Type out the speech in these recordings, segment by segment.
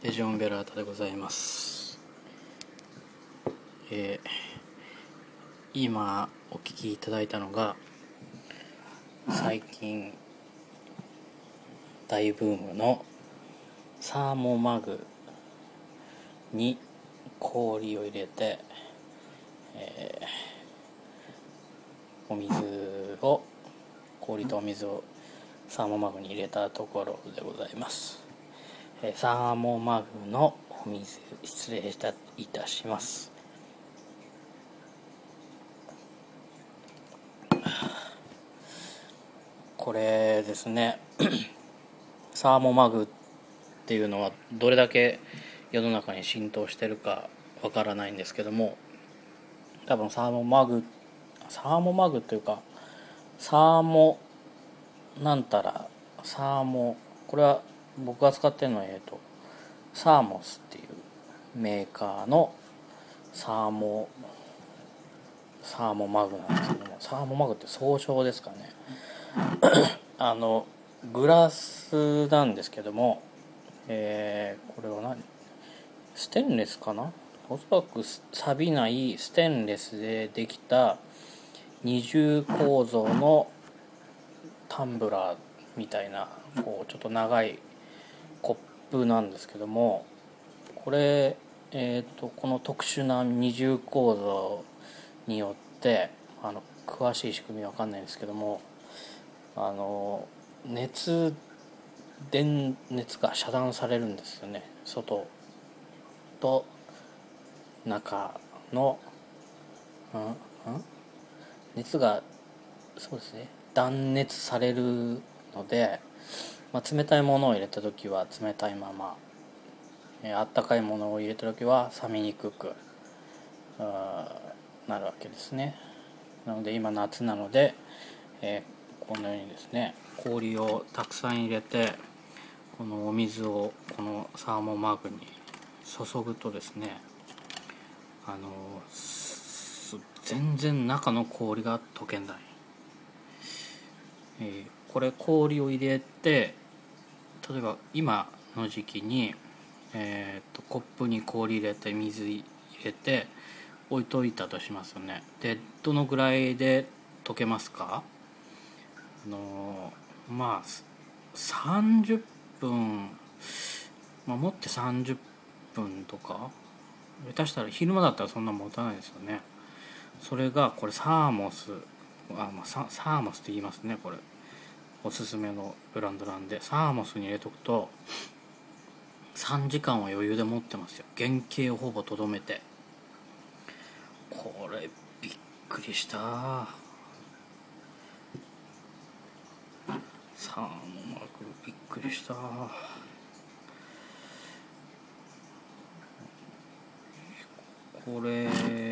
ジオンベラータでございます、えー今お聞きいただいたのが最近大ブームのサーモマグに氷を入れて、えーお水を氷とお水をサーモマグに入れたところでございます、サーモマグのお水失礼したいたします。これですね。サーモマグっていうのはどれだけ世の中に浸透してるかわからないんですけども多分サーモマグサーモマグというかサーモなんたらサーモこれは僕が使ってるのはえっとサーモスっていうメーカーのサーモサーモマグなんですけどもサーモマグって総称ですかね。あのグラスなんですけども、えーこれは何？ステンレスかな？おそらく錆びないステンレスでできた二重構造のタンブラーみたいなこうちょっと長いコップなんですけどもこれ、えー、とこの特殊な二重構造によってあの詳しい仕組みわかんないんですけどもあの熱電熱が遮断されるんですよね。外と中の、うんうん、熱がそうですね断熱されるので、まあ、冷たいものを入れた時は冷たいまま、えーあったかいものを入れた時は冷めにくくなるわけですね。なので今夏なので、えーこのようにですね氷をたくさん入れてこのお水をこのサーモンマグに注ぐとですねあの全然中の氷が溶けない、えーこれ氷を入れて例えば今の時期に、えーとコップに氷入れて水入れて置いといたとしますよね。でどのぐらいで溶けますか？あのまあ30分、まあ、持って30分とか下手したら昼間だったらそんな持たないですよね。それがこれサーモスあ、まあ、ササーモスって言いますねこれ。おすすめのブランドなんでサーモスに入れとくと3時間は余裕で持ってますよ。原型をほぼとどめて。これびっくりした。サーモマグびっくりした。これ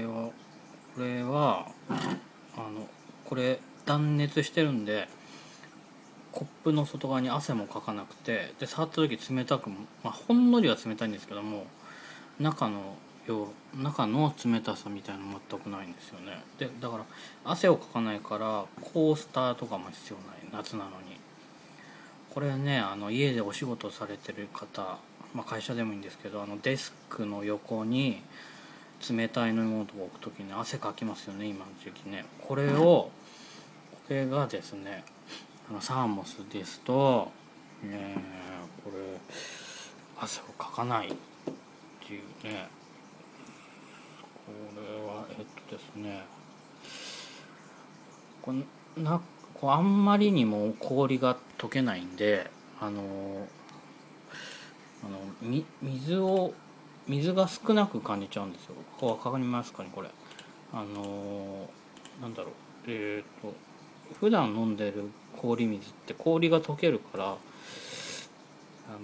はこれはあのこれ断熱してるんでコップの外側に汗もかかなくてで触った時冷たく、まあ、ほんのりは冷たいんですけども中のよ中の冷たさみたいなの全くないんですよね。でだから汗をかかないからコースターとかも必要ない夏なのに。これねあの家でお仕事されてる方、まあ、会社でもいいんですけどあのデスクの横に冷たい飲み物とか置く時に汗かきますよね今の時期ね。これをこれがですねサーモスですと、えーこれ汗をかかないっていうね。これはえっとですね。こなこあんまりにも氷が溶けないんであのあのみ水を水が少なく感じちゃうんですよ。こうわかりますかねこれ。あのなんだろう。えっ、と普段飲んでる氷水って氷が溶けるからあ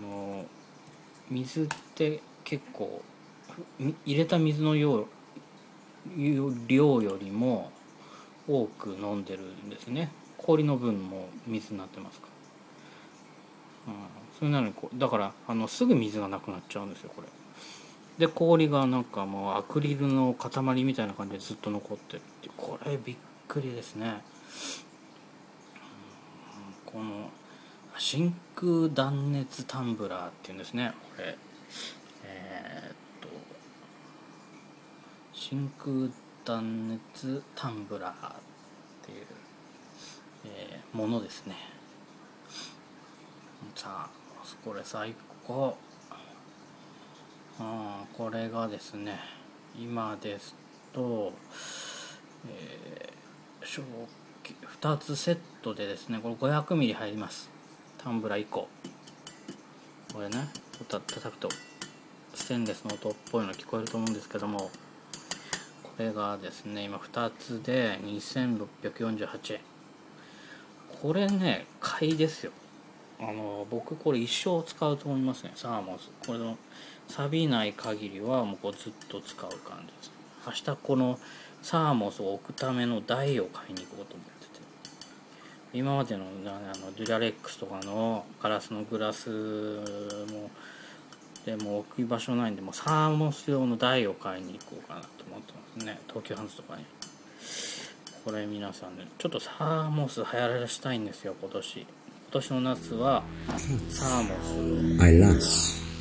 の水って結構入れた水の量量よりも多く飲んでるんですね。氷の分も水になってますから、うん、それなのにこうだからあのすぐ水がなくなっちゃうんですよこれ。で氷がなんかもうアクリルの塊みたいな感じでずっと残ってるってこれびっくりですね、この真空断熱タンブラーっていうんですね。これ。えー、っと真空断熱タンブラーっていう、えー、ものですね。さあこれ最高。あこれがですね今ですと、えー、正気2つセットでですねこれ 500ml 入ります。タンブラー1個。これねた叩くとステンレスの音っぽいの聞こえると思うんですけどもこれがですね今2つで2648円。これね買いですよ。あの僕これ一生使うと思いますねサーモンスこれの錆びない限りはもうこうずっと使う感じです。明日このサーモスを置くための台を買いに行こうと思ってて。今までのあのデュラレックスとかのガラスのグラスもでも置く場所ないんでもうサーモス用の台を買いに行こうかなと思ってますね。東急ハンズとかに。これ皆さんねちょっとサーモス流行らしたいんですよ今年。今年の夏はサーモス。